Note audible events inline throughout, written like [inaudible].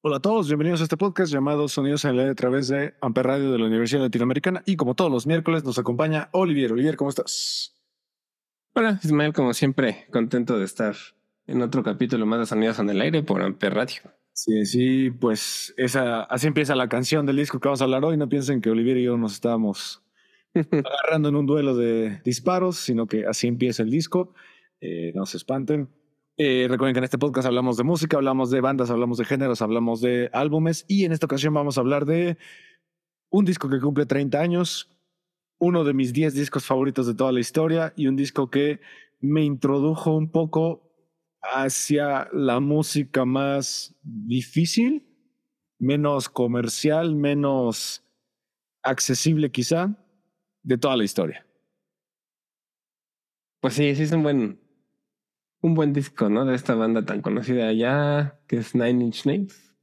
Hola a todos, bienvenidos a este podcast llamado Sonidos en el Aire a través de Amper Radio de la Universidad Latinoamericana y como todos los miércoles nos acompaña Olivier. Olivier, ¿cómo estás? Hola, Ismael, como siempre, contento de estar en otro capítulo más de Sonidos en el Aire por Amper Radio. Sí, sí, pues esa, así empieza la canción del disco que vamos a hablar hoy. No piensen que Olivier y yo nos estábamos agarrando en un duelo de disparos, sino que así empieza el disco. Eh, no se espanten. Eh, recuerden que en este podcast hablamos de música, hablamos de bandas, hablamos de géneros, hablamos de álbumes y en esta ocasión vamos a hablar de un disco que cumple 30 años, uno de mis 10 discos favoritos de toda la historia y un disco que me introdujo un poco hacia la música más difícil, menos comercial, menos accesible quizá, de toda la historia. Pues sí, sí es un buen, un buen disco, ¿no? De esta banda tan conocida ya, que es Nine Inch Nails.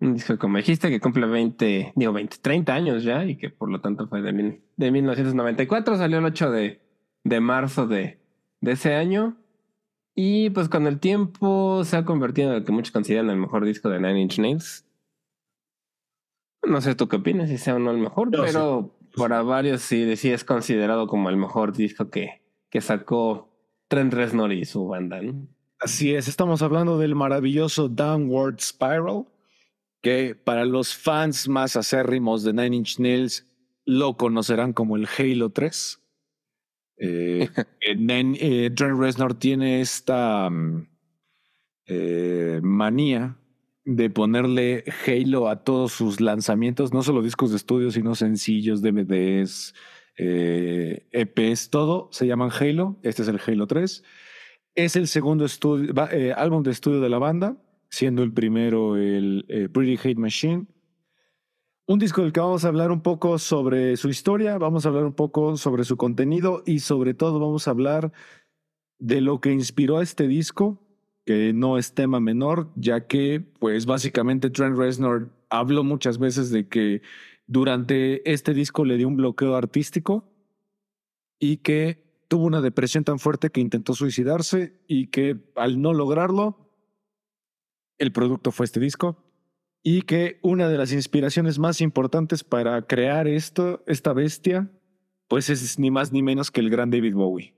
Un disco, como dijiste, que cumple 20, digo 20, 30 años ya y que por lo tanto fue de, mil, de 1994, salió el 8 de, de marzo de, de ese año. Y pues con el tiempo se ha convertido en lo que muchos consideran el mejor disco de Nine Inch Nails. No sé tú qué opinas, si sea o no el mejor, pero para varios sí, sí es considerado como el mejor disco que, que sacó Trent Reznor y su banda, ¿no? Así es, estamos hablando del maravilloso Downward Spiral, que para los fans más acérrimos de Nine Inch Nails lo conocerán como el Halo 3. Eh, [laughs] eh, eh, Trent Reznor tiene esta mm, eh, manía de ponerle Halo a todos sus lanzamientos, no solo discos de estudio, sino sencillos, DVDs, eh, EPs, todo se llaman Halo. Este es el Halo 3. Es el segundo estudio, eh, álbum de estudio de la banda, siendo el primero el eh, Pretty Hate Machine. Un disco del que vamos a hablar un poco sobre su historia, vamos a hablar un poco sobre su contenido y sobre todo vamos a hablar de lo que inspiró a este disco, que no es tema menor, ya que pues básicamente Trent Reznor habló muchas veces de que durante este disco le dio un bloqueo artístico y que tuvo una depresión tan fuerte que intentó suicidarse y que al no lograrlo, el producto fue este disco y que una de las inspiraciones más importantes para crear esto, esta bestia, pues es ni más ni menos que el gran David Bowie.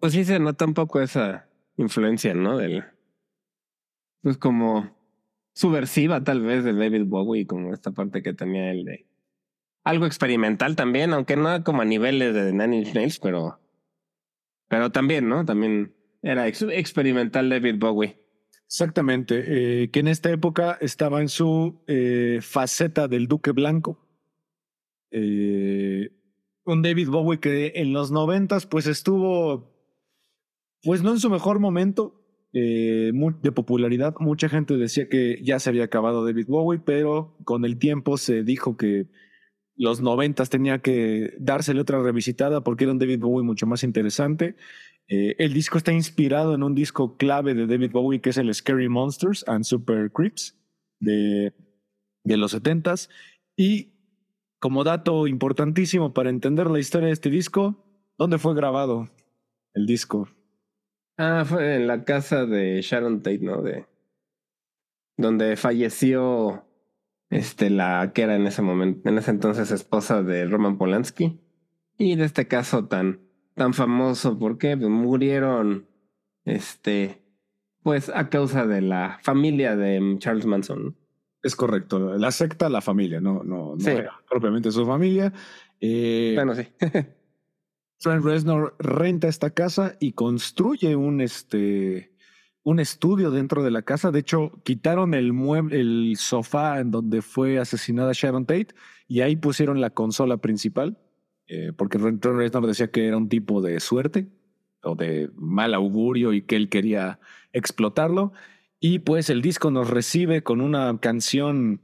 Pues sí se nota esa influencia, ¿no? Del. Pues como subversiva, tal vez, de David Bowie, como esta parte que tenía él de. Algo experimental también, aunque no como a niveles de Nine Inch Nails, pero. Pero también, ¿no? También era ex- experimental David Bowie. Exactamente, eh, que en esta época estaba en su eh, faceta del Duque Blanco. Eh, un David Bowie que en los noventas pues estuvo, pues no en su mejor momento eh, de popularidad. Mucha gente decía que ya se había acabado David Bowie, pero con el tiempo se dijo que los noventas tenía que dársele otra revisitada porque era un David Bowie mucho más interesante. Eh, el disco está inspirado en un disco clave de David Bowie que es el Scary Monsters and Super Creeps de, de los 70s. Y como dato importantísimo para entender la historia de este disco, ¿dónde fue grabado el disco? Ah, fue en la casa de Sharon Tate, ¿no? De. Donde falleció. Este, la que era en ese momento, en ese entonces esposa de Roman Polanski. Y de este caso tan, tan famoso, porque murieron. Este. Pues a causa de la familia de Charles Manson. Es correcto, la secta, la familia, no, no, no Sí. era propiamente su familia. Eh, Bueno, sí. [laughs] Trent Reznor renta esta casa y construye un, este, un estudio dentro de la casa. De hecho, quitaron el mueble, el sofá en donde fue asesinada Sharon Tate y ahí pusieron la consola principal, eh, porque Trent Reznor decía que era un tipo de suerte o de mal augurio y que él quería explotarlo. Y pues el disco nos recibe con una canción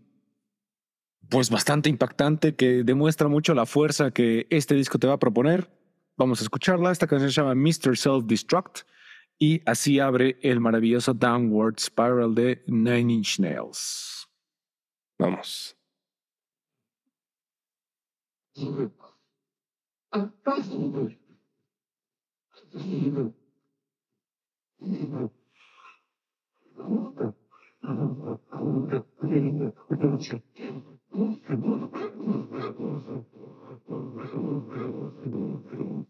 pues bastante impactante que demuestra mucho la fuerza que este disco te va a proponer. Vamos a escucharla. Esta canción se llama Mr. Self Destruct y así abre el maravilloso Downward Spiral de Nine Inch Nails. Vamos. [laughs]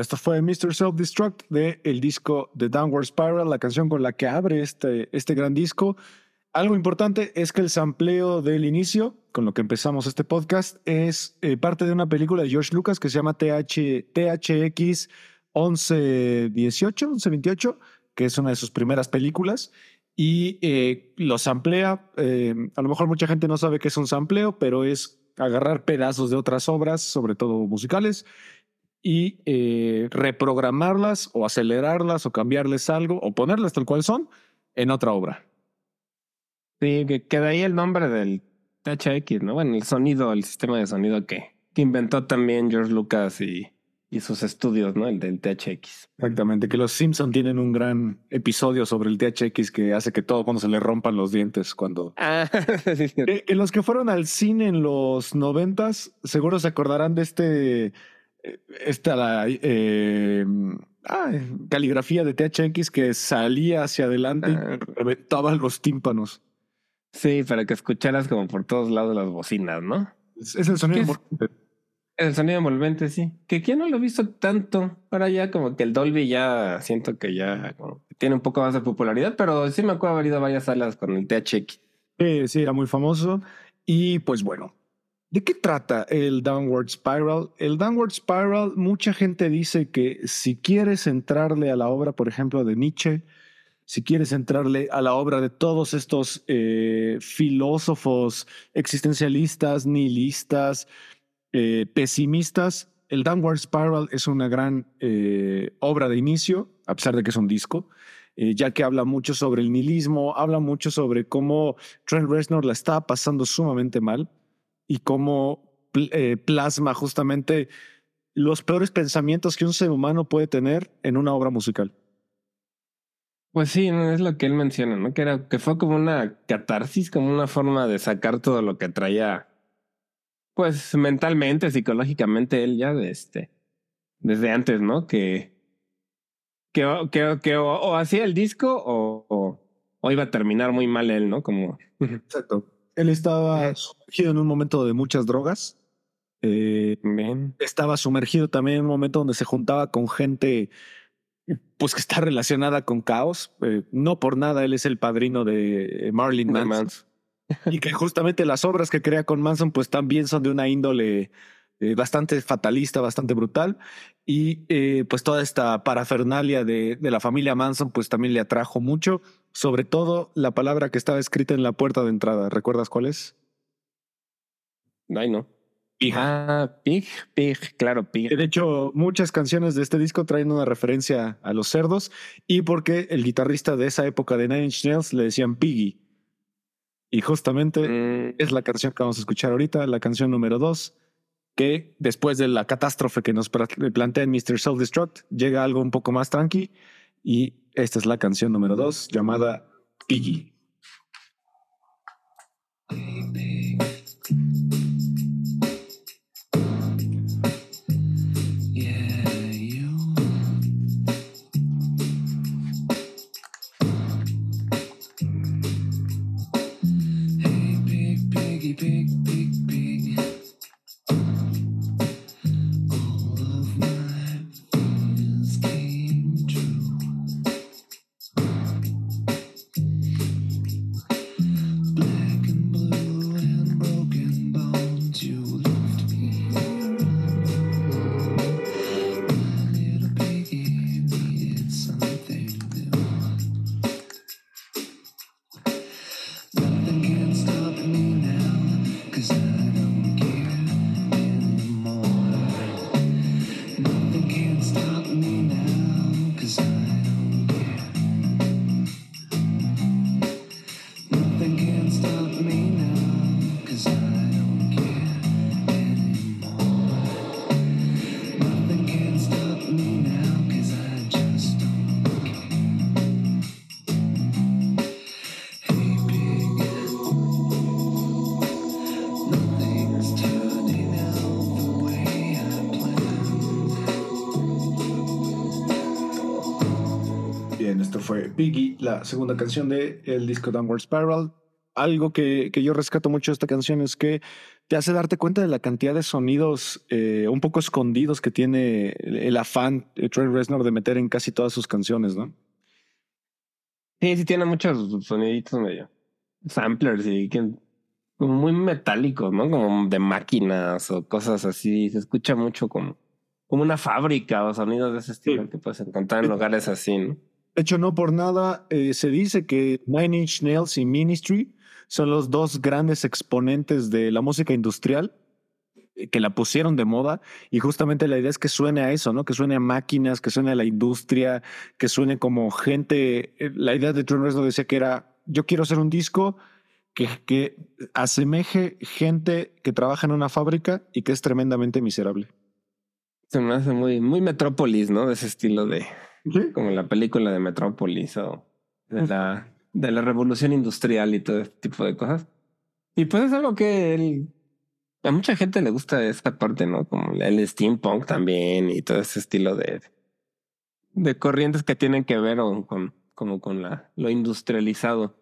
Bien, esto fue Mr. Self-Destruct de el disco The Downward Spiral, la canción con la que abre este, este gran disco. Algo importante es que el sampleo del inicio, con lo que empezamos este podcast, es eh, parte de una película de George Lucas que se llama TH, THX 1118, 1128, que es una de sus primeras películas. Y eh, lo samplea. Eh, a lo mejor mucha gente no sabe qué es un sampleo, pero es agarrar pedazos de otras obras, sobre todo musicales, y eh, reprogramarlas o acelerarlas o cambiarles algo o ponerlas tal cual son en otra obra. Sí, que, que de ahí el nombre del THX, ¿no? Bueno, el sonido, el sistema de sonido que, que inventó también George Lucas y, y sus estudios, ¿no? El del THX. Exactamente, que los Simpson tienen un gran episodio sobre el THX que hace que todo cuando se le rompan los dientes cuando... [laughs] Ah, sí, sí. Eh, que los que fueron al cine en los noventas seguro se acordarán de este esta la, eh, ah, caligrafía de THX que salía hacia adelante Ah. y reventaba los tímpanos. Sí, para que escucharas como por todos lados las bocinas, ¿no? Es, es el sonido envolvente. El sonido envolvente, sí. Que aquí no lo he visto tanto. Ahora ya como que el Dolby ya siento que ya como que tiene un poco más de popularidad, pero sí me acuerdo haber ido a varias salas con el THX. Eh, sí, era muy famoso. Y pues bueno, ¿de qué trata el Downward Spiral? El Downward Spiral, mucha gente dice que si quieres entrarle a la obra, por ejemplo, de Nietzsche, si quieres entrarle a la obra de todos estos eh, filósofos existencialistas, nihilistas, eh, pesimistas, el Downward Spiral es una gran eh, obra de inicio, a pesar de que es un disco, ya que habla mucho sobre el nihilismo, habla mucho sobre cómo Trent Reznor la está pasando sumamente mal y cómo eh, plasma justamente los peores pensamientos que un ser humano puede tener en una obra musical. Pues sí, no, es lo que él menciona, ¿no? Que era, que fue como una catarsis, como una forma de sacar todo lo que traía, pues mentalmente, psicológicamente, él ya de este, desde antes, ¿no? Que, que, o- que, que o, o hacía el disco o, o, o iba a terminar muy mal él, ¿no? Como, Exacto. Él estaba sumergido en un momento de muchas drogas. Eh, estaba sumergido también en un momento donde se juntaba con gente pues que está relacionada con caos. Eh, no por nada él es el padrino de eh, Marilyn De Manson. y que justamente las obras que crea con Manson pues también son de una índole eh, bastante fatalista, bastante brutal. Y eh, pues toda esta parafernalia de, de la familia Manson pues también le atrajo mucho. Sobre todo la palabra que estaba escrita en la puerta de entrada. ¿Recuerdas cuál es? Ay, no. Pig. Ah, Pig, Pig, claro, Pig. De hecho, muchas canciones de este disco traen una referencia a los cerdos y porque el guitarrista de esa época de Nine Inch Nails le decían Piggy. Y justamente Mm, es la canción que vamos a escuchar ahorita, la canción número dos, que después de la catástrofe que nos plantea en Mr. Self Destruct, llega algo un poco más tranqui y esta es la canción número dos llamada Piggy. Piggy, la segunda canción de el disco Downward Spiral. Algo que, que, yo rescato mucho de esta canción es que te hace darte cuenta de la cantidad de sonidos eh, un poco escondidos que tiene el, afán de Trent Reznor de meter en casi todas sus canciones, ¿no? Sí, sí tiene muchos soniditos medio samplers y que muy metálicos, ¿no? Como de máquinas o cosas así. Se escucha mucho como, como una fábrica o sonidos de ese estilo que puedes encontrar en lugares así, ¿no? De hecho, no por nada eh, se dice que Nine Inch Nails y Ministry son los dos grandes exponentes de la música industrial eh, que la pusieron de moda y justamente la idea es que suene a eso, ¿no? Que suene a máquinas, que suene a la industria, que suene como gente. Eh, la idea de Trent Reznor decía que era, yo quiero hacer un disco que, asemeje gente que trabaja en una fábrica y que es tremendamente miserable. Se me hace muy, muy Metrópolis, ¿no? De ese estilo de, como la película de Metrópolis o de la, de la revolución industrial y todo este tipo de cosas. Y pues es algo que a mucha gente le gusta esta parte, ¿no? Como el steampunk también y todo ese estilo de, de corrientes que tienen que ver con, como con la, lo industrializado.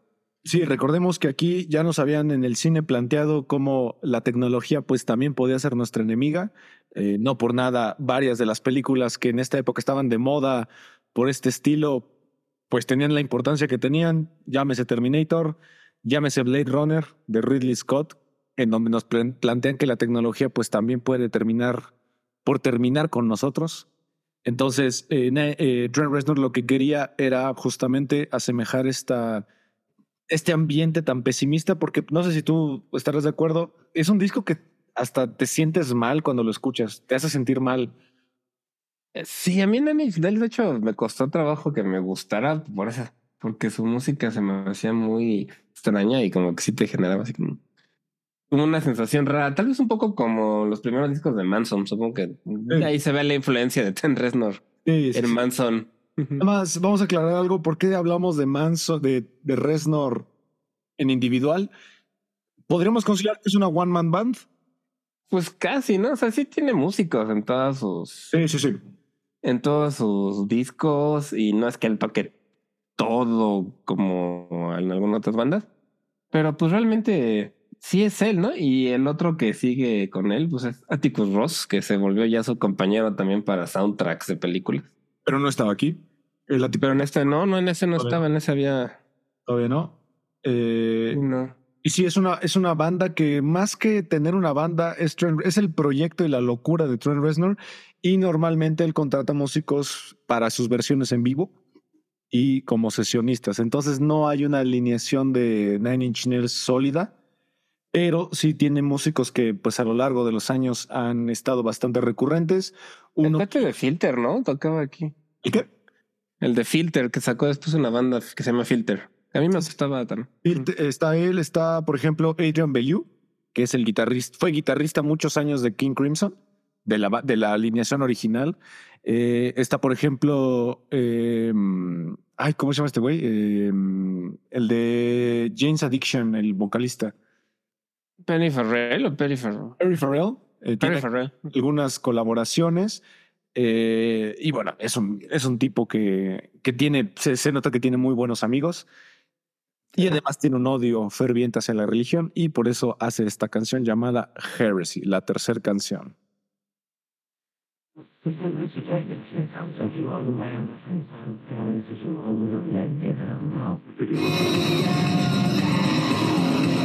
Sí, recordemos que aquí ya nos habían en el cine planteado cómo la tecnología pues también podía ser nuestra enemiga. Eh, no por nada, varias de las películas que en esta época estaban de moda por este estilo, pues tenían la importancia que tenían. Llámese Terminator, llámese Blade Runner de Ridley Scott, en donde nos plantean que la tecnología pues también puede terminar por terminar con nosotros. Entonces, eh, eh, Reznor lo que quería era justamente asemejar esta este ambiente tan pesimista, porque no sé si tú estarás de acuerdo, es un disco que hasta te sientes mal cuando lo escuchas, te hace sentir mal. Eh, sí, a mí Nanny de hecho, me costó trabajo que me gustara por eso, porque su música se me hacía muy extraña y como que sí te generaba así como, una sensación rara, tal vez un poco como los primeros discos de Manson, supongo que ahí se ve la influencia de Ten Reznor en Manson. Además, vamos a aclarar algo. ¿Por qué hablamos de Manso, de, de Reznor en individual? ¿Podríamos considerar que es una one man band? Pues casi, ¿no? O sea, sí tiene músicos en todas sus. Sí, sí, sí. En todos sus discos. Y no es que él toque todo como en algunas otras bandas. Pero pues realmente sí es él, ¿no? Y el otro que sigue con él, pues es Atticus Ross, que se volvió ya su compañero también para soundtracks de películas. Pero no estaba aquí. Pero en este no, no, en ese no estaba, en ese había. Todavía no. Eh, no. Y sí, es una, es una banda que más que tener una banda, es, es el proyecto y la locura de Trent Reznor. Y normalmente él contrata músicos para sus versiones en vivo y como sesionistas. Entonces no hay una alineación de Nine Inch Nails sólida, pero sí tiene músicos que pues a lo largo de los años han estado bastante recurrentes. Uno... El de Filter, ¿no? Tocaba aquí. ¿Y qué? El de Filter, que sacó después una banda que se llama Filter. A mí me gustaba también. Está él, está, por ejemplo, Adrian Bellew, que es el guitarrista, fue guitarrista muchos años de King Crimson, de la, de la alineación original. Eh, está, por ejemplo, eh, ay, ¿cómo se llama este güey? Eh, el de James Addiction, el vocalista. Penny Farrell o Perry Farrell. Perry Farrell. eh, Perry Farrell. algunas colaboraciones. eh, y bueno, es un, es un tipo que, que tiene, se, se nota que tiene muy buenos amigos. Y además tiene un odio ferviente hacia la religión y por eso hace esta canción llamada Heresy, la tercera canción. [laughs]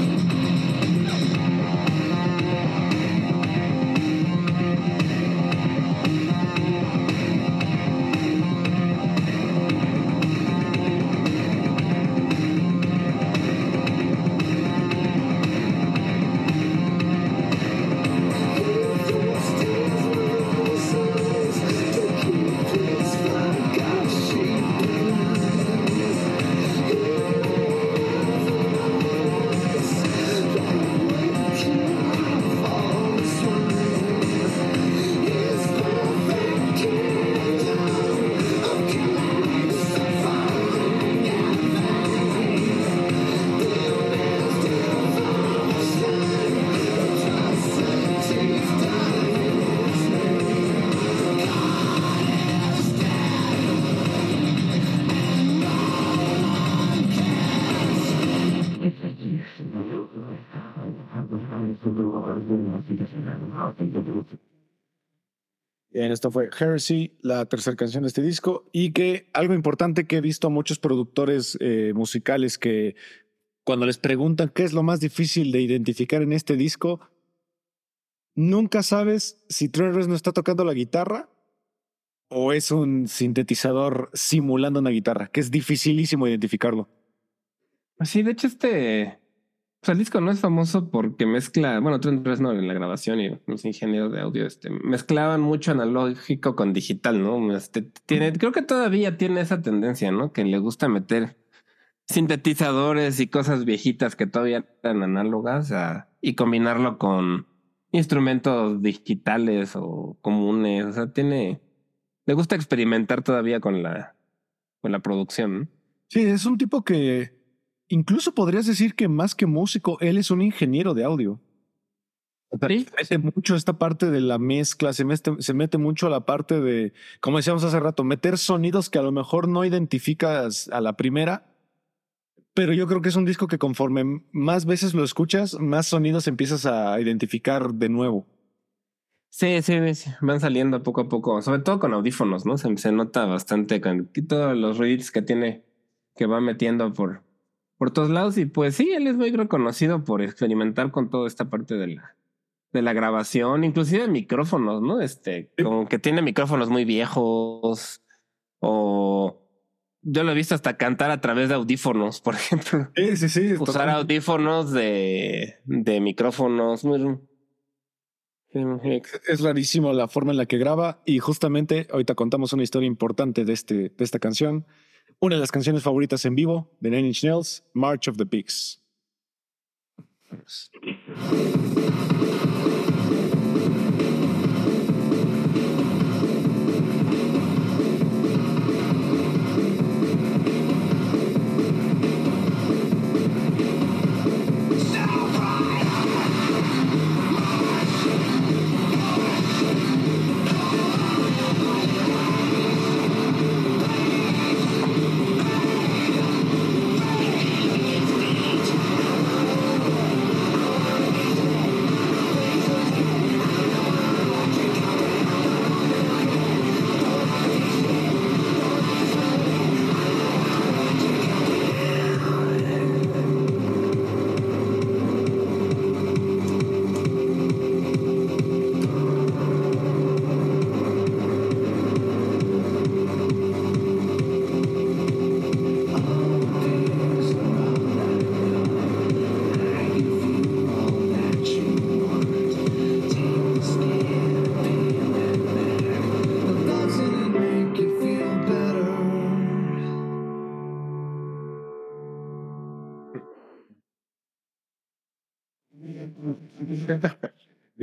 esto fue Heresy, la tercera canción de este disco. Y que algo importante que he visto a muchos productores eh, musicales que cuando les preguntan qué es lo más difícil de identificar en este disco, nunca sabes si Trent Reznor está tocando la guitarra o es un sintetizador simulando una guitarra, que es dificilísimo identificarlo. Pues Sí, de hecho, este. O sea, el disco no es famoso porque mezcla. Bueno, Trent Reznor en la grabación y los ingenieros de audio este, mezclaban mucho analógico con digital, ¿no? Este, tiene, creo que todavía tiene esa tendencia, ¿no? Que le gusta meter sintetizadores y cosas viejitas que todavía eran análogas a- y combinarlo con instrumentos digitales o comunes. O sea, tiene. Le gusta experimentar todavía con la, con la producción, ¿no? Sí, es un tipo que incluso podrías decir que más que músico, él es un ingeniero de audio. Sí. mete mucho esta parte de la mezcla, se mete, se mete mucho a la parte de, como decíamos hace rato, meter sonidos que a lo mejor no identificas a la primera, pero yo creo que es un disco que conforme más veces lo escuchas, más sonidos empiezas a identificar de nuevo. Sí, sí, sí, van saliendo poco a poco, sobre todo con audífonos, ¿no? Se, se nota bastante con todos los ruidos que tiene, que va metiendo por, por todos lados. Y pues sí, él es muy reconocido por experimentar con toda esta parte de la, de la grabación, inclusive micrófonos, ¿no? Este, como que tiene micrófonos muy viejos o yo lo he visto hasta cantar a través de audífonos, [laughs] por ejemplo. Sí, sí, sí. Usar audífonos de, de micrófonos. muy- Sí, Es rarísimo la forma en la que graba y justamente ahorita contamos una historia importante de, este, de esta canción. Una de las canciones favoritas en vivo de Nine Inch Nails, March of the Pigs.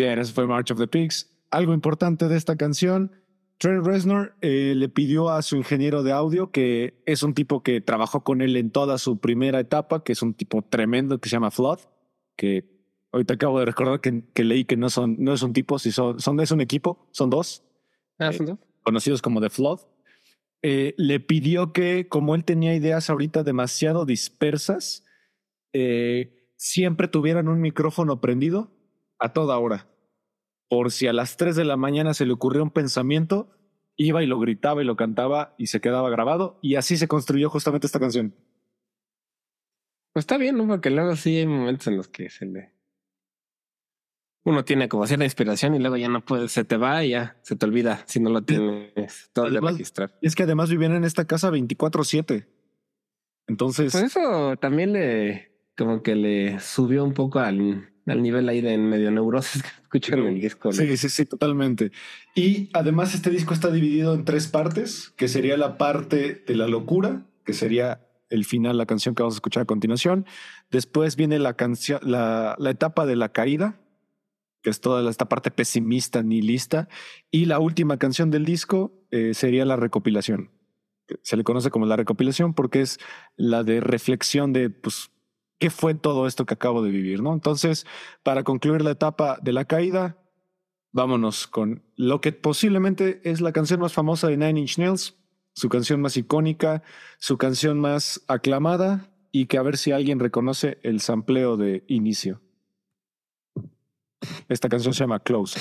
Bien, eso fue March of the Pigs. Algo importante de esta canción, Trent Reznor eh, le pidió a su ingeniero de audio, que es un tipo que trabajó con él en toda su primera etapa, que es un tipo tremendo que se llama Flood, que ahorita acabo de recordar que, que leí que no son, no es un tipo, si son, son, es un equipo, son dos. Ah, ¿son dos? conocidos como The Flood, eh, le pidió que, como él tenía ideas ahorita demasiado dispersas, eh, siempre tuvieran un micrófono prendido a toda hora. Por si a las 3 de la mañana se le ocurrió un pensamiento, iba y lo gritaba y lo cantaba y se quedaba grabado. Y así se construyó justamente esta canción. Pues está bien, ¿no? Porque luego sí hay momentos en los que se le uno tiene como cierta inspiración y luego ya no puede, se te va y ya se te olvida si no lo tienes todo de registrar. Es que además vivían en esta casa 24-7. Entonces. Pues eso también le, como que le subió un poco al, al nivel ahí de medio neurosis [laughs] que escuchan en el disco. Sí, sí, sí, totalmente. Y además este disco está dividido en tres partes, que sería la parte de la locura, que sería el final, la canción que vamos a escuchar a continuación. Después viene la canción, la, la etapa de la caída, que es toda esta parte pesimista, nihilista. Y la última canción del disco eh, sería la recopilación. Se le conoce como la recopilación porque es la de reflexión de, pues, qué fue todo esto que acabo de vivir, ¿no? Entonces, para concluir la etapa de la caída, vámonos con lo que posiblemente es la canción más famosa de Nine Inch Nails, su canción más icónica, su canción más aclamada y que a ver si alguien reconoce el sampleo de inicio. Esta canción se llama Close.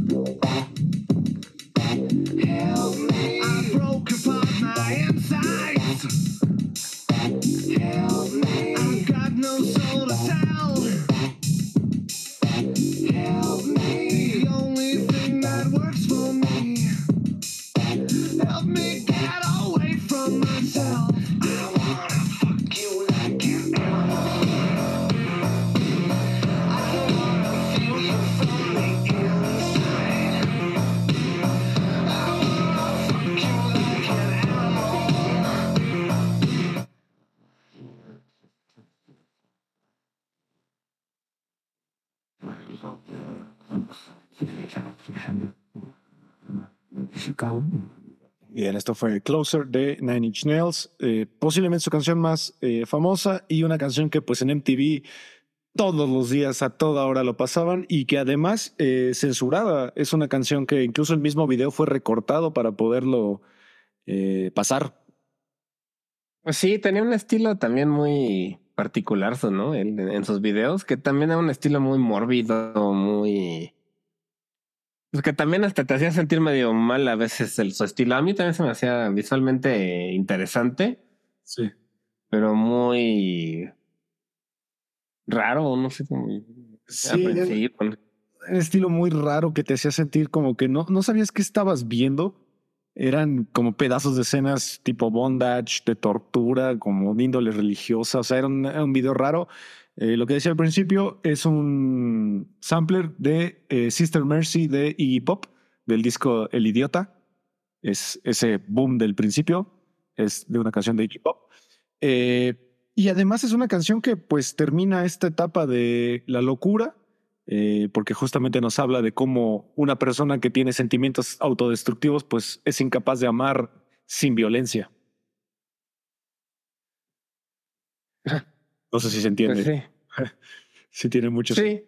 Esto fue Closer de Nine Inch Nails, eh, posiblemente su canción más eh, famosa y una canción que pues en MTV todos los días a toda hora lo pasaban y que además eh, censurada. Es una canción que incluso el mismo video fue recortado para poderlo eh, pasar. Pues sí, tenía un estilo también muy particular, ¿no? Él, en sus videos, que también era un estilo muy mórbido, muy... Pues que también hasta te hacía sentir medio mal a veces el, su estilo. A mí también se me hacía visualmente interesante, Sí. pero muy raro, no sé cómo... Sí, un estilo muy raro que te hacía sentir como que no, no sabías qué estabas viendo. Eran como pedazos de escenas tipo bondage, de tortura, como de índole religiosa. O sea, era un, era un video raro. Eh, lo que decía al principio es un sampler de eh, Sister Mercy de Iggy Pop, del disco El Idiota. Es ese boom del principio. Es de una canción de Iggy Pop. Eh, y además es una canción que pues termina esta etapa de la locura, porque justamente nos habla de cómo una persona que tiene sentimientos autodestructivos pues es incapaz de amar sin violencia. [laughs] No sé si se entiende. Pues sí. [laughs] sí tiene mucho Sí.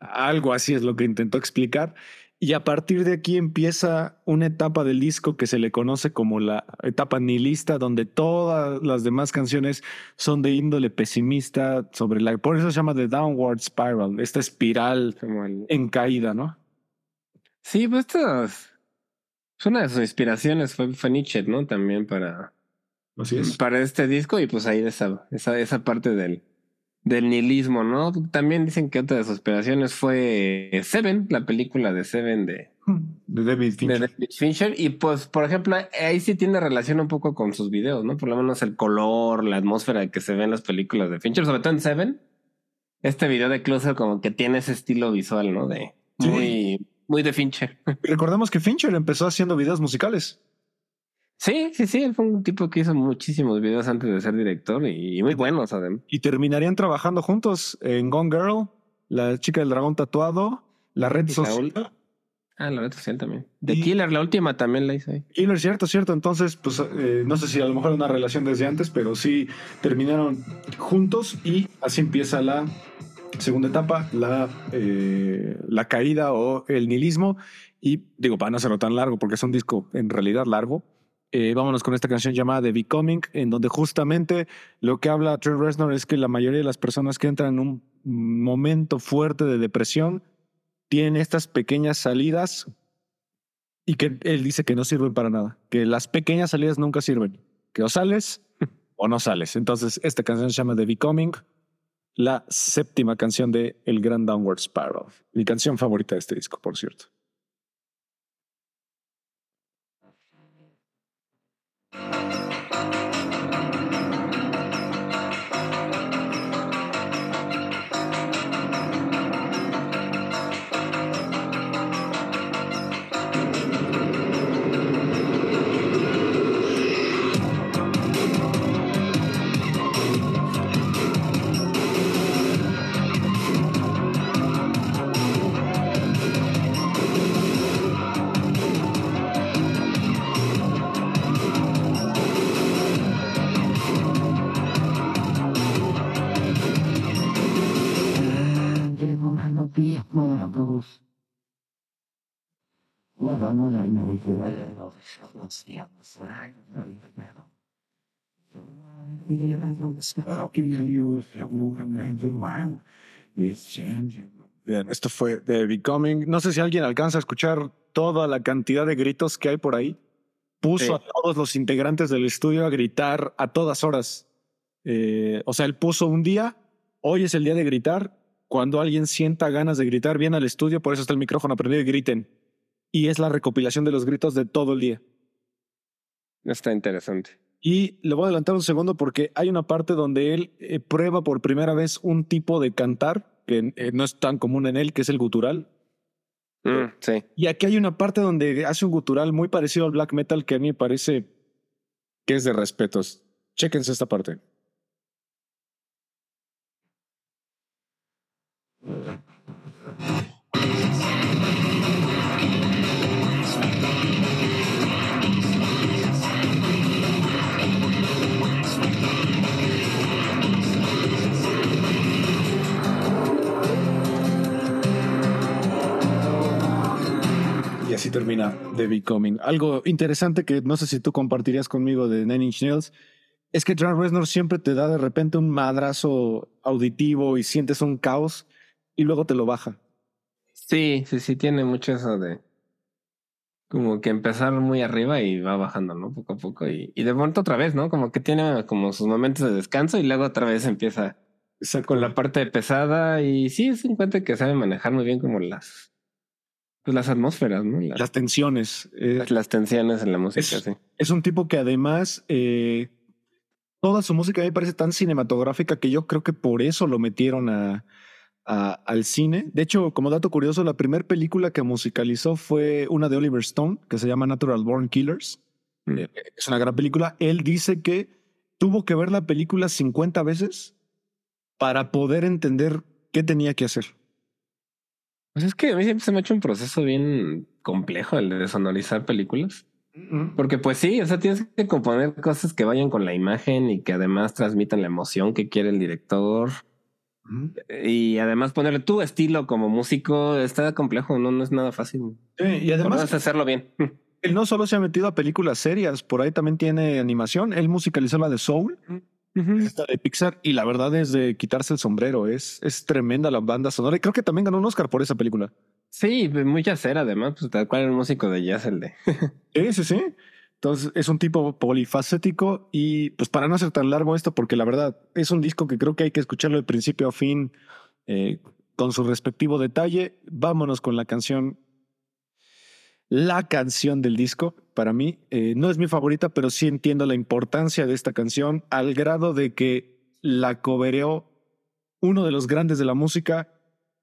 algo así es lo que intentó explicar. Y a partir de aquí empieza una etapa del disco que se le conoce como la etapa nihilista, donde todas las demás canciones son de índole pesimista, sobre la, por eso se llama The Downward Spiral, esta espiral Como el- en caída, ¿no? Sí, pues esto es pues una de sus inspiraciones fue, fue Nietzsche, ¿no? También para, Así para este disco y pues ahí esa, esa, esa parte del, del nihilismo, ¿no? También dicen que otra de sus inspiraciones fue Seven, la película de Seven de De David de Fincher. David Fincher. Y pues, por ejemplo, ahí sí tiene relación un poco con sus videos, ¿no? Por lo menos el color, la atmósfera que se ve en las películas de Fincher, sobre todo en Seven. Este video de Closer como que tiene ese estilo visual, ¿no? De Sí. muy, muy de Fincher. Recordemos que Fincher empezó haciendo videos musicales. Sí, sí, sí, él fue un tipo que hizo muchísimos videos antes de ser director y, y muy buenos además. y terminarían trabajando juntos en Gone Girl, La chica del dragón tatuado, La red la social. ul- Ah, la red social también. The Y- Killer, la última también la hizo ahí. Killer, cierto, cierto. Entonces, pues eh, no sé si a lo mejor una relación desde antes, pero sí terminaron juntos y así empieza la segunda etapa, la, eh, la caída o el nihilismo. Y digo, para no hacerlo tan largo, porque es un disco en realidad largo, eh, vámonos con esta canción llamada The Becoming, en donde justamente lo que habla Trent Reznor es que la mayoría de las personas que entran en un momento fuerte de depresión tienen estas pequeñas salidas y que él dice que no sirven para nada, que las pequeñas salidas nunca sirven, que o sales [laughs] o no sales. Entonces, esta canción se llama The Becoming, la séptima canción de El Gran Downward Spiral, mi canción favorita de este disco, por cierto. Bien, esto fue The Becoming. No sé si alguien alcanza a escuchar toda la cantidad de gritos que hay por ahí. Puso Sí. a todos los integrantes del estudio a gritar a todas horas. Eh, o sea, él puso un día, hoy es el día de gritar. Cuando alguien sienta ganas de gritar, viene al estudio, por eso está el micrófono prendido y griten. Y es la recopilación de los gritos de todo el día. Está interesante. Y le voy a adelantar un segundo porque hay una parte donde él eh, prueba por primera vez un tipo de cantar que eh, no es tan común en él, que es el gutural. Mm, sí. Y aquí hay una parte donde hace un gutural muy parecido al black metal que a mí me parece que es de respetos. Chéquense esta parte. Y así termina The Becoming. Algo interesante que no sé si tú compartirías conmigo de Nine Inch Nails es que Trent Reznor siempre te da de repente un madrazo auditivo y sientes un caos y luego te lo baja. Sí, sí, sí, tiene mucho eso de como que empezar muy arriba y va bajando, ¿no? Poco a poco. Y, y de pronto otra vez, ¿no? Como que tiene como sus momentos de descanso y luego otra vez empieza con la parte pesada. Y sí, es un cuate que sabe manejar muy bien como las, pues las atmósferas, ¿no? Las, Las tensiones. eh, las, las tensiones en la música, es- sí. Es un tipo que además eh, toda su música me parece tan cinematográfica que yo creo que por eso lo metieron a, a- al cine. De hecho, como dato curioso, la primera película que musicalizó fue una de Oliver Stone que se llama Natural Born Killers. Mm. Eh, es una gran película. Él dice que tuvo que ver la película 50 veces para poder entender qué tenía que hacer. Pues es que a mí siempre se me ha hecho un proceso bien complejo el de sonorizar películas. Porque pues sí, o sea, tienes que componer cosas que vayan con la imagen y que además transmitan la emoción que quiere el director. Y además ponerle tu estilo como músico está complejo, no, no es nada fácil. Sí, y Además hacerlo bien. [laughs] él no solo se ha metido a películas serias, por ahí también tiene animación. Él musicalizó la de Soul, esta de Pixar, y la verdad es de quitarse el sombrero. Es, es tremenda la banda sonora. Y creo que también ganó un Oscar por esa película. Sí, muy jazzera además, pues tal cual era un músico de jazz el de. Sí, sí, sí. Entonces es un tipo polifacético y pues para no hacer tan largo esto, porque la verdad es un disco que creo que hay que escucharlo de principio a fin eh, con su respectivo detalle, vámonos con la canción la canción del disco para mí. Eh, no es mi favorita, pero sí entiendo la importancia de esta canción al grado de que la cobereó uno de los grandes de la música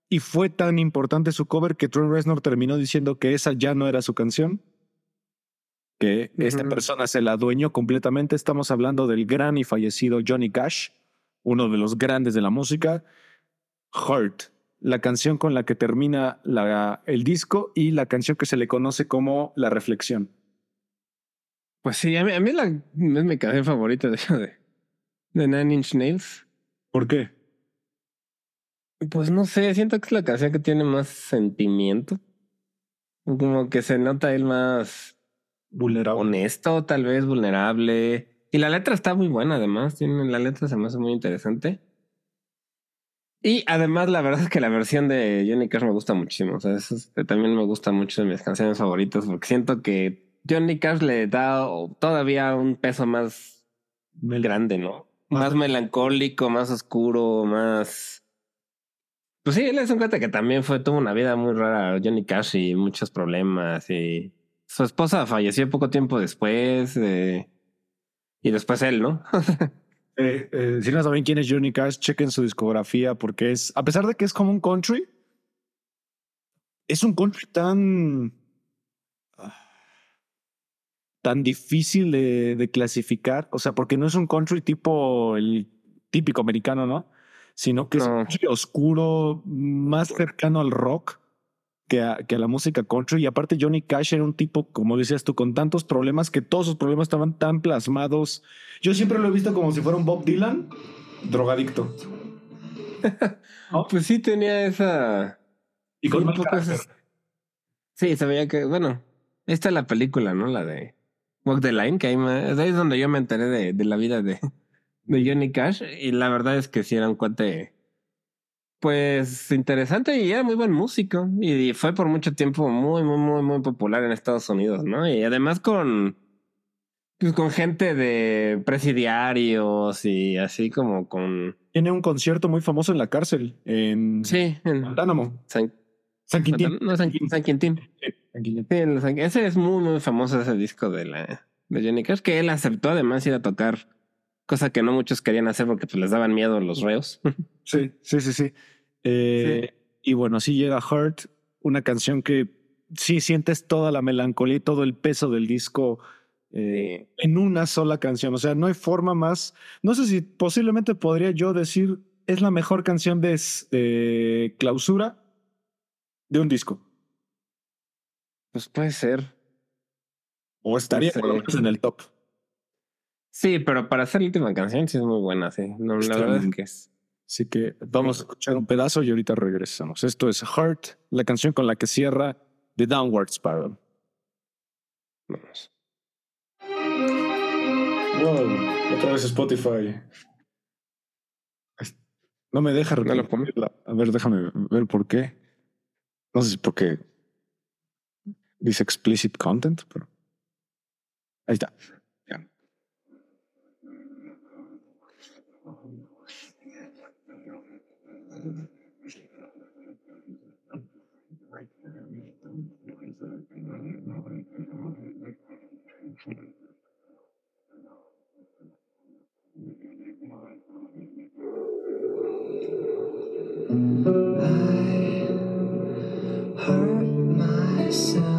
y fue tan importante su cover que Trent Reznor terminó diciendo que esa ya no era su canción, que esta persona se la adueñó completamente. Estamos hablando del gran y fallecido Johnny Cash, uno de los grandes de la música. Hurt, la canción con la que termina la, el disco y la canción que se le conoce como La Reflexión. Pues sí, a mí, a mí la, es mi canción favorita de, de, de Nine Inch Nails. ¿Por qué? Pues no sé, siento que es la canción que tiene más sentimiento. Como que se nota él más vulnerable. Honesto, tal vez vulnerable. Y la letra está muy buena, además. Tiene, la letra se me hace muy interesante. Y además, la verdad es que la versión de Johnny Cash me gusta muchísimo. O sea, también me gusta mucho de mis canciones favoritas porque siento que Johnny Cash le da todavía un peso más grande, ¿no? Más melancólico, más oscuro, más pues sí, él es un cuenta que también fue, tuvo una vida muy rara, Johnny Cash y muchos problemas y su esposa falleció poco tiempo después eh, y después él, ¿no? [laughs] eh, eh, si no saben quién es Johnny Cash, chequen su discografía porque es, a pesar de que es como un country, es un country tan tan difícil de, de clasificar, o sea, porque no es un country tipo el típico americano, ¿no? sino que es oscuro, más cercano al rock que a, que a, la música country. Y aparte, Johnny Cash era un tipo, como decías tú, con tantos problemas que todos sus problemas estaban tan plasmados. Yo siempre lo he visto como si fuera un Bob Dylan, drogadicto. [laughs] Pues sí, tenía esa. Y con sí, Sí, se veía que, bueno, esta es la película, ¿no? La de Walk the Line, que ahí, ahí es donde yo me enteré de, de la vida de, de Johnny Cash y la verdad es que sí era un cuate pues interesante y era muy buen músico y fue por mucho tiempo muy muy muy muy popular en Estados Unidos, ¿no? Y además con pues con gente de presidiarios y así como con tiene un concierto muy famoso en la cárcel en Sí, en Guantánamo. San, San Quintín. No, San, San Quintín. San Quintín. Sí, ese es muy muy famoso ese disco de la de Johnny Cash que él aceptó además ir a tocar cosa que no muchos querían hacer porque pues, les daban miedo los reos. [laughs] Sí, sí, sí, sí. Eh, sí. Y bueno, así llega Hurt, una canción que sí sientes toda la melancolía y todo el peso del disco eh, en una sola canción. O sea, no hay forma más. No sé si posiblemente podría yo decir es la mejor canción de, clausura de un disco. Pues puede ser. O estaría por lo menos en el top. Sí, pero para hacer la última canción sí es muy buena, sí. No, la verdad es que es. Así que vamos a escuchar un pedazo y ahorita regresamos. Esto es Heart, la canción con la que cierra The Downward Spiral. Vamos. Wow, otra vez Spotify. No me deja reproducirla. A ver, déjame ver por qué. No sé si porque dice explicit content, pero ahí está. I hurt myself.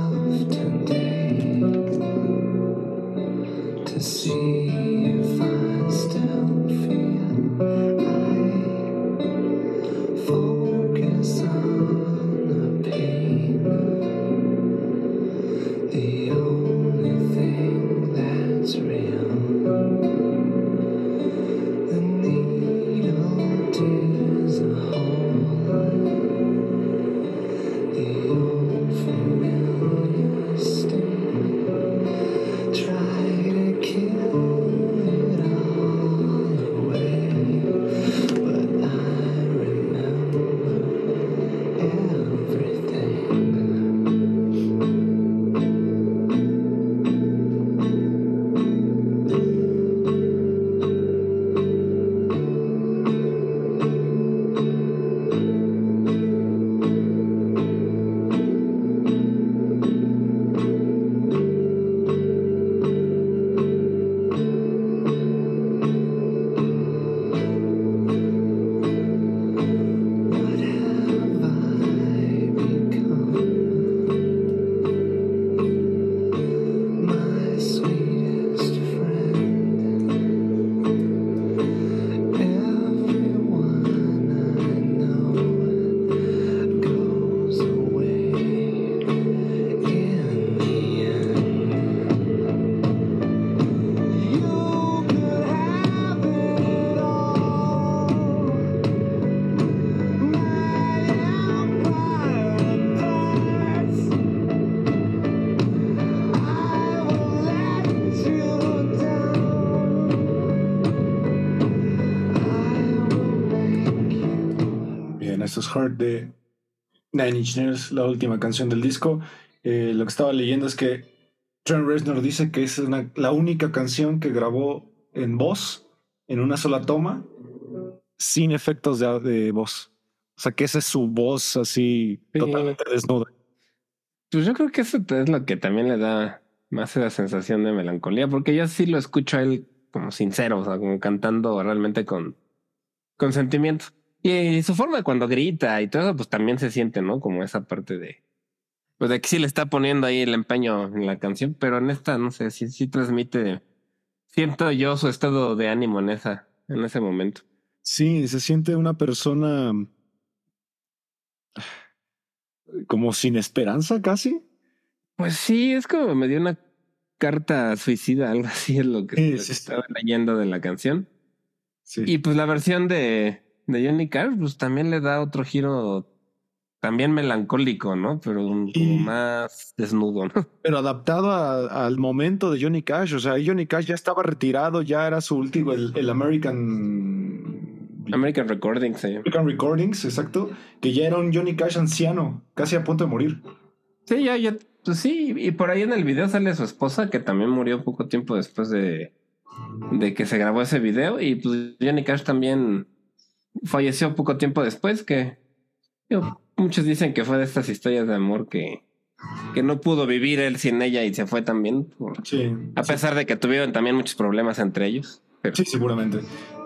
Hurt de Nine Inch Nails, la última canción del disco. Eh, lo que estaba leyendo es que Trent Reznor dice que es la única canción que grabó en voz, en una sola toma, sin efectos de, voz. O sea, que esa es su voz así totalmente desnuda. Pues yo creo que eso es lo que también le da más esa sensación de melancolía, porque yo sí lo escucho a él como sincero, o sea, como cantando realmente con, con sentimiento. Y su forma cuando grita y todo eso, pues también se siente, ¿no? Como esa parte de, pues de que sí le está poniendo ahí el empeño en la canción, pero en esta, no sé, sí, sí transmite, siento yo su estado de ánimo en esa, en ese momento. Sí, se siente una persona como sin esperanza casi. Pues sí, es como me dio una carta suicida, algo así es lo que estaba leyendo de la canción. Sí. Y pues la versión de, de Johnny Cash, pues también le da otro giro también melancólico, ¿no? Pero un, como más desnudo, ¿no? [laughs] Pero adaptado al momento de Johnny Cash. O sea, Johnny Cash ya estaba retirado, ya era su último, el, American. American Recordings, American Recordings, exacto. Que ya era un Johnny Cash anciano, casi a punto de morir. Sí, ya, ya. Pues sí, y por ahí en el video sale su esposa, que también murió poco tiempo después de, de que se grabó ese video. Y pues Johnny Cash también falleció poco tiempo después, que muchos dicen que fue de estas historias de amor que, que no pudo vivir él sin ella y se fue también. a pesar de que tuvieron también muchos problemas entre ellos. Sí, seguramente.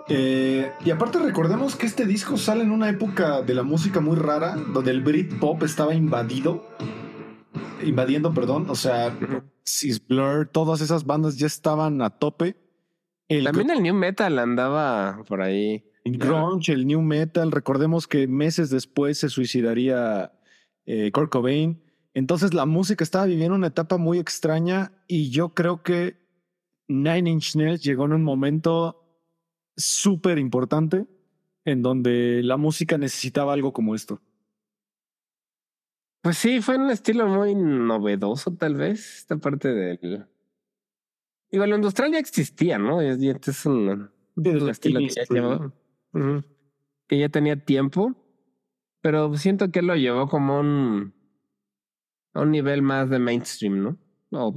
Eh, y aparte recordemos que este disco sale en una época de la música muy rara, donde el Britpop estaba invadido, invadiendo, perdón, o sea, Sis Blur, todas esas bandas ya estaban a tope. También el New Metal andaba por ahí. El grunge, el new metal. Recordemos que meses después se suicidaría eh, Kurt Cobain. Entonces la música estaba viviendo una etapa muy extraña y yo creo que Nine Inch Nails llegó en un momento súper importante en donde la música necesitaba algo como esto. Pues sí, fue un estilo muy novedoso tal vez, esta parte del... Igual lo industrial ya existía, ¿no? Y este es un, estilo que ya que ya tenía tiempo, pero siento que lo llevó como un, a un nivel más de mainstream, ¿no? O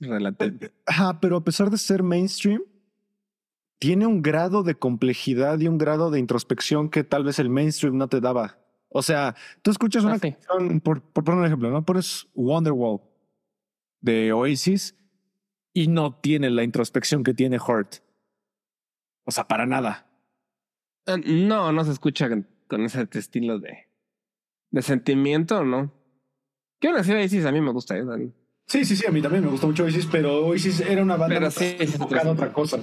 relativo. Eh, ajá, pero a pesar de ser mainstream, tiene un grado de complejidad y un grado de introspección que tal vez el mainstream no te daba. O sea, tú escuchas una ah, canción, por, por poner un ejemplo, ¿no? Pones Wonderwall de Oasis y no tiene la introspección que tiene Heart. O sea, para nada. Eh, no, no se escucha con ese estilo de, de sentimiento, ¿no? Que aún así Oasis a mí me gusta, ¿eh? Sí, sí, sí, a mí también me gusta mucho Oasis, pero Oasis era una banda pero sí, otra cosa.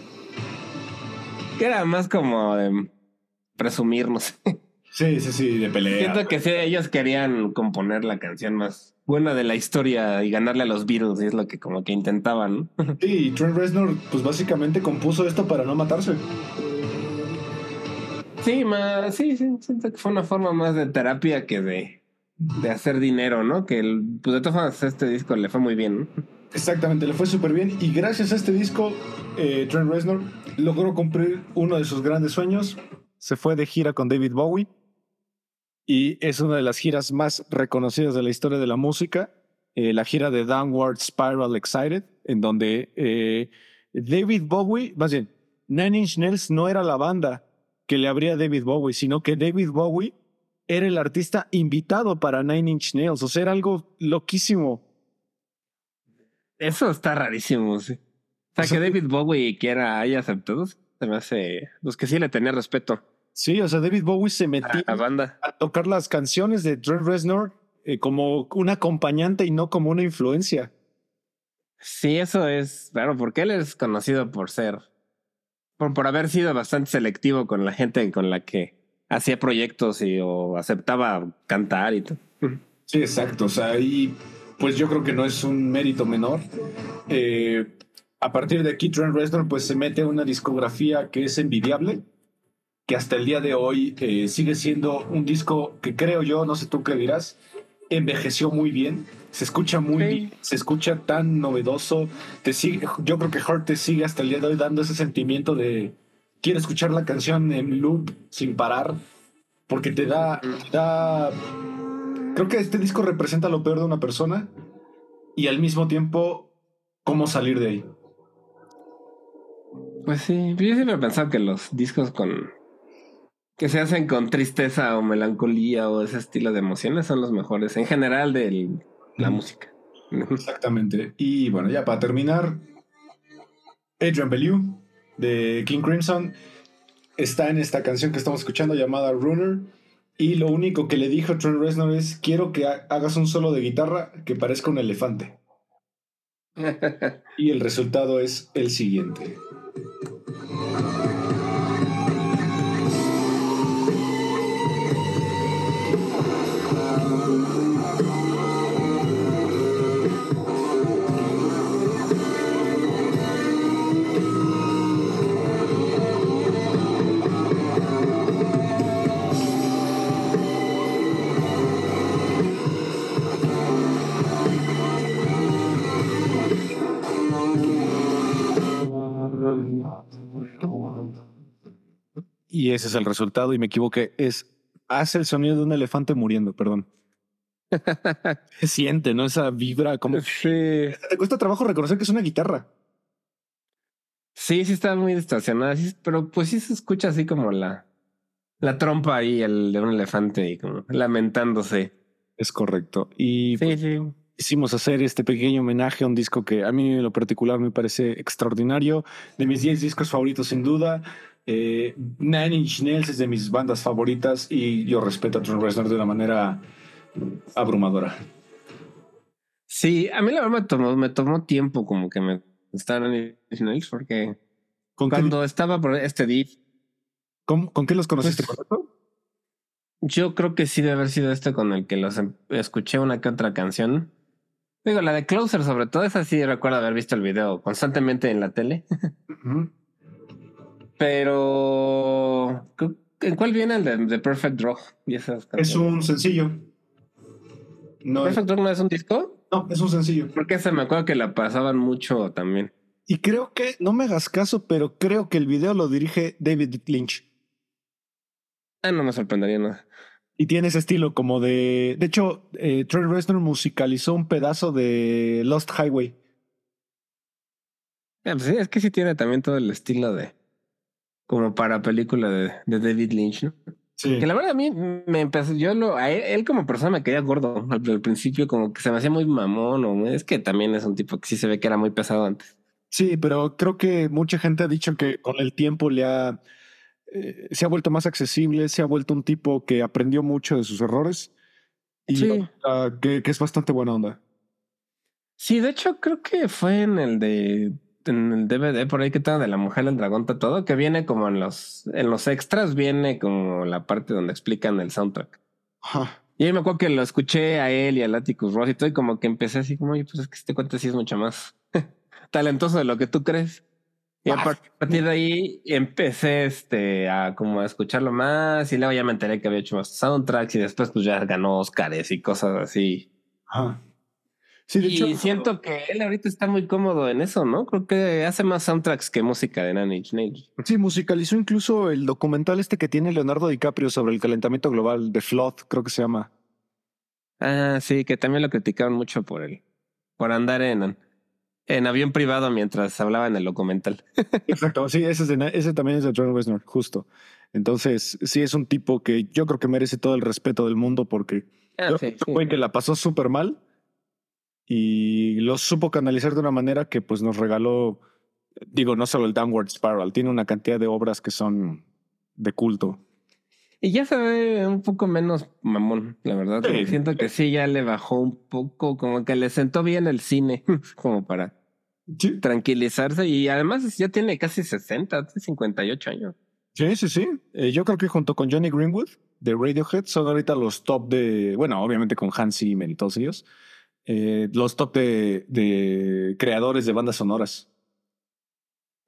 Que era más como de presumir, no sé. [laughs] Sí, sí, sí, de pelea. Siento que sí, ellos querían componer la canción más buena de la historia y ganarle a los Beatles, y es lo que como que intentaban. [laughs] Sí, Trent Reznor pues básicamente compuso esto para no matarse. Sí, más, sí, sí, siento que fue una forma más de terapia que de, de hacer dinero, ¿no? Que el, pues de todas formas este disco le fue muy bien, ¿no? Exactamente, le fue súper bien y gracias a este disco, eh, Trent Reznor logró cumplir uno de sus grandes sueños. Se fue de gira con David Bowie y es una de las giras más reconocidas de la historia de la música, eh, la gira de Downward Spiral Excited, en donde eh, David Bowie, más bien, Nine Inch Nails no era la banda, que le abría David Bowie, sino que David Bowie era el artista invitado para Nine Inch Nails. O sea, era algo loquísimo. Eso está rarísimo, sí. O sea, que David Bowie quiera haya aceptado, se me hace. Los que sí le tenía respeto. Sí, o sea, David Bowie se metió a, banda. a tocar las canciones de Trent Reznor eh, como un acompañante y no como una influencia. Sí, eso es claro, porque él es conocido por ser por, por haber sido bastante selectivo con la gente con la que hacía proyectos y o aceptaba cantar y todo. Sí, exacto. O sea, y pues yo creo que no es un mérito menor. Eh, a partir de aquí, Trent Reznor pues se mete a una discografía que es envidiable, que hasta el día de hoy eh, sigue siendo un disco que creo yo, no sé tú qué dirás, envejeció muy bien, se escucha muy bien, se escucha tan novedoso, te sigue, yo creo que Hurt te sigue hasta el día de hoy dando ese sentimiento de quiero escuchar la canción en loop sin parar. porque te da, te da... Creo que este disco representa lo peor de una persona y al mismo tiempo cómo salir de ahí. Pues sí, yo siempre he pensado que los discos con que se hacen con tristeza o melancolía o ese estilo de emociones son los mejores en general de la música. Exactamente. Y bueno, ya para terminar, Adrian Bellew de King Crimson está en esta canción que estamos escuchando llamada Runner. Y lo único que le dijo Trent Reznor es: Quiero que hagas un solo de guitarra que parezca un elefante. [laughs] y el resultado es el siguiente. Y ese es el resultado, y me equivoqué. Es hace el sonido de un elefante muriendo, perdón. [laughs] Siente, ¿no? Esa vibra como. Sí. Te cuesta trabajo reconocer que es una guitarra. Sí, sí está muy distorsionada, pero pues sí se escucha así como la, la trompa ahí el de un elefante y como lamentándose. Es correcto. Y sí, pues, sí. hicimos hacer este pequeño homenaje a un disco que a mí en lo particular me parece extraordinario. De mis 10 discos favoritos, sin duda. Eh, Nine Inch Nails es de mis bandas favoritas y yo respeto a Trent Reznor de una manera abrumadora. Sí, a mí la verdad me tomó, me tomó tiempo como que me gustaran Nine Inch Nails porque ¿Con cuando qué, estaba por este div, con, con qué los conociste? Pues- yo creo que sí debe haber sido este con el que los em- escuché una que otra canción. Digo, la de Closer sobre todo, esa sí recuerdo haber visto el video constantemente en la tele. Ujú. Pero ¿en cuál viene el de, de Perfect Draw? Y esas Es un sencillo. No, es- ¿Perfect Draw no es un disco? no, es un sencillo. Porque se me acuerdo que la pasaban mucho también. Y creo que, no me hagas caso, pero creo que el video lo dirige David Lynch. Ah, no me sorprendería nada. Y tiene ese estilo como de... De hecho, eh, Trent Reznor musicalizó un pedazo de Lost Highway. Pues sí, es que sí tiene también todo el estilo de como para película de, de David Lynch, ¿no? Sí. Que la verdad a mí me empezó, yo lo, a él, él como persona me caía gordo al, al principio, como que se me hacía muy mamón, o es que también es un tipo que sí se ve que era muy pesado antes. Sí, pero creo que mucha gente ha dicho que con el tiempo le ha... eh, se ha vuelto más accesible, se ha vuelto un tipo que aprendió mucho de sus errores y Sí. que, que es bastante buena onda. Sí, de hecho creo que fue en el de en el DVD por ahí que está de la mujer del dragón todo, que viene como en los en los extras viene como la parte donde explican el soundtrack. Y ahí me acuerdo que lo escuché a él y a Atticus Ross y todo, y como que empecé así como, oye, pues es que este cuento sí es mucho más [laughs] talentoso de lo que tú crees. Y a Ah. a partir de ahí empecé este a como a escucharlo más y luego ya me enteré que había hecho más soundtracks y después pues ya ganó Oscars y cosas así. Sí, de y hecho, siento que él ahorita está muy cómodo en eso, ¿no? Creo que hace más soundtracks que música de Nine Inch Nails. sí, musicalizó incluso el documental este que tiene Leonardo DiCaprio sobre el calentamiento global de Flood, creo que se llama. Ah, sí, que también lo criticaron mucho por él, por andar en, en avión privado mientras hablaba en el documental. [laughs] Exacto, sí, ese, es de ese también es de Trent Reznor, justo. Entonces, sí es un tipo que yo creo que merece todo el respeto del mundo porque Ah, yo- sí, sí. que la pasó súper mal y lo supo canalizar de una manera que pues nos regaló, digo, no solo el Downward Spiral, tiene una cantidad de obras que son de culto. Y ya se ve un poco menos mamón, la verdad. Sí. Siento que sí, ya le bajó un poco, como que le sentó bien el cine, [laughs] como para Sí, tranquilizarse. Y además ya tiene casi 60, 58 años. sí, sí. sí. Eh, yo creo que junto con Johnny Greenwood de Radiohead son ahorita los top de, bueno, obviamente con Hans Zimmer y todos ellos, eh, los top de, de creadores de bandas sonoras.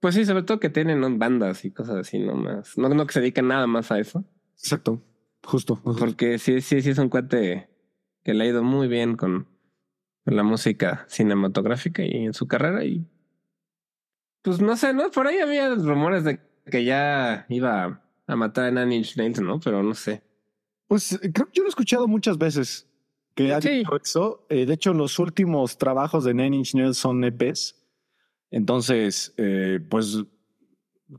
Pues sí, sobre todo que tienen bandas y cosas así nomás. No, no que se dediquen nada más a eso. Exacto, justo. Porque sí, sí, sí es un cuate que le ha ido muy bien con, con la música cinematográfica y en su carrera. Y pues no sé, ¿no? Por ahí había rumores de que ya iba a matar a Nine Inch Nails, ¿no? Pero no sé. Pues eh, creo que yo lo he escuchado muchas veces que ha Sí. dicho eso. Eh, de hecho, los últimos trabajos de Nine Inch Nails son EPs. Entonces, eh, pues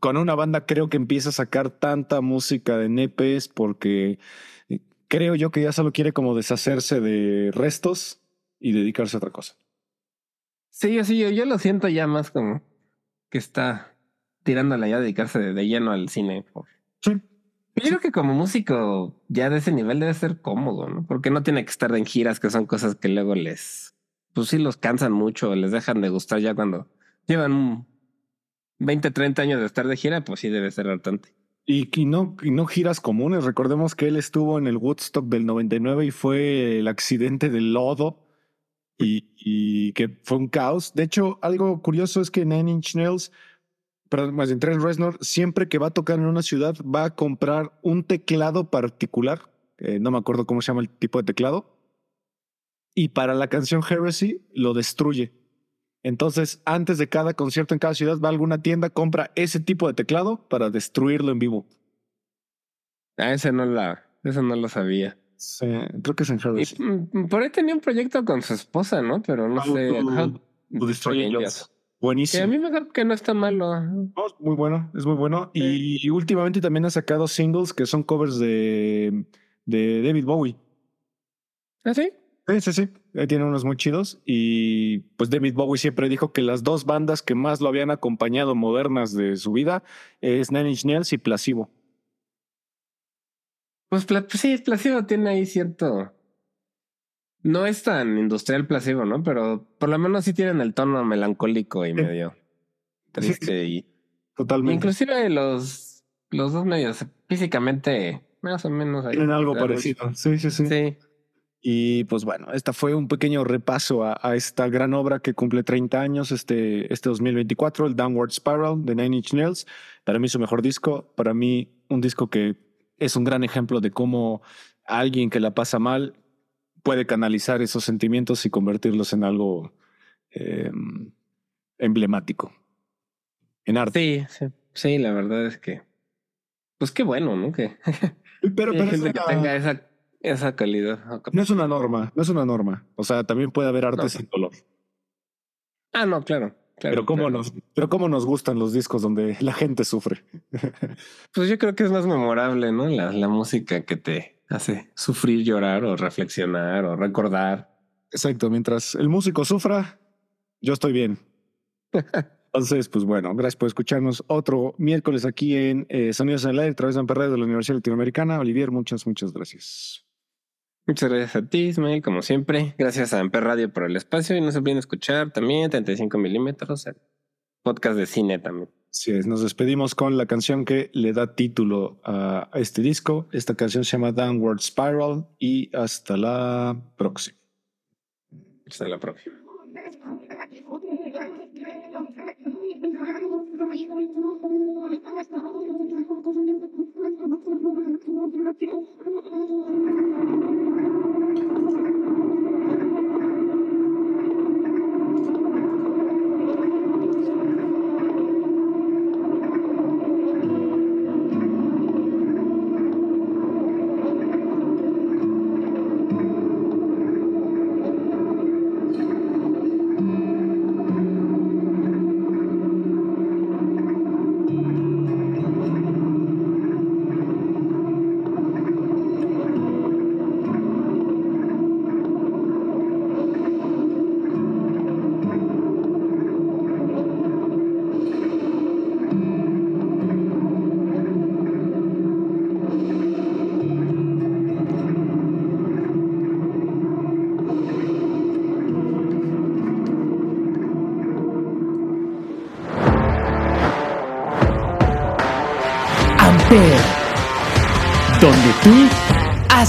con una banda creo que empieza a sacar tanta música de EPs porque eh, creo yo que ya solo quiere como deshacerse de restos y dedicarse a otra cosa. Sí, yo sí, yo, yo lo siento ya más como que está tirándole ya a dedicarse de, de lleno al cine. Sí. Yo creo que como músico ya de ese nivel debe ser cómodo, ¿no? Porque no tiene que estar en giras, que son cosas que luego les, pues sí los cansan mucho, les dejan de gustar ya cuando llevan un 20, 30 años de estar de gira, pues sí debe ser hartante. Y, y no, y no giras comunes. Recordemos que él estuvo en el Woodstock del 99 y fue el accidente del lodo y, y que fue un caos. De hecho, algo curioso es que Nine Inch Nails, perdón, más bien Trent Reznor, siempre que va a tocar en una ciudad va a comprar un teclado particular. eh, no me acuerdo cómo se llama el tipo de teclado. Y para la canción Heresy lo destruye. Entonces, antes de cada concierto en cada ciudad, va a alguna tienda, compra ese tipo de teclado para destruirlo en vivo. Ah, ese no la, eso no lo sabía. Sí, creo que es en Heresy. mm, por ahí tenía un proyecto con su esposa, ¿no? Pero no How sé. to- How- to Destroy Angels. Angels. Que a Buenísimo. mí me parece que no está malo. No, es muy bueno, es muy bueno. Y, últimamente también ha sacado singles que son covers de, de David Bowie. ¿Ah, sí? Sí, sí, sí. Ahí tiene unos muy chidos. Y pues David Bowie siempre dijo que las dos bandas que más lo habían acompañado modernas de su vida es Nine Inch Nails y Placebo. Pues, pues sí, Placebo tiene ahí cierto. No es tan industrial Placebo, ¿no? Pero por lo menos sí tienen el tono melancólico y medio triste. Y, Totalmente. inclusive los, los dos medios físicamente más o menos ahí. Tienen algo Algo- parecido. Sí, sí, sí. Sí. Y pues bueno, esta fue un pequeño repaso a, a esta gran obra que cumple 30 años este, este 2024, el Downward Spiral de Nine Inch Nails. Para mí su mejor disco, para mí un disco que es un gran ejemplo de cómo alguien que la pasa mal puede canalizar esos sentimientos y convertirlos en algo eh, emblemático, en arte. Sí, sí. Sí, la verdad es que. Pues qué bueno, ¿no? Que, Pero, pero es gente que tenga esa, esa calidad. no es una norma, no es una norma. O sea, también puede haber arte No. sin dolor. Ah, no, claro. claro Pero cómo, claro. nos, pero cómo nos gustan los discos donde la gente sufre. [laughs] Pues yo creo que es más memorable, ¿no? La, la música que te hace sufrir, llorar o reflexionar o recordar. Exacto, mientras el músico sufra, yo estoy bien. [laughs] Entonces, pues bueno, gracias por escucharnos otro miércoles aquí en eh, Sonidos en el Aire, a través de Amper Radio de la Universidad Latinoamericana. Olivier, muchas, muchas gracias. Muchas gracias a ti, Ismael, como siempre. Gracias a Amper Radio por el espacio y no se olviden escuchar también 35 milímetros, el podcast de cine también. Es, nos despedimos con la canción que le da título a este disco. Esta canción se llama Downward Spiral y hasta la próxima. Hasta la próxima. [laughs]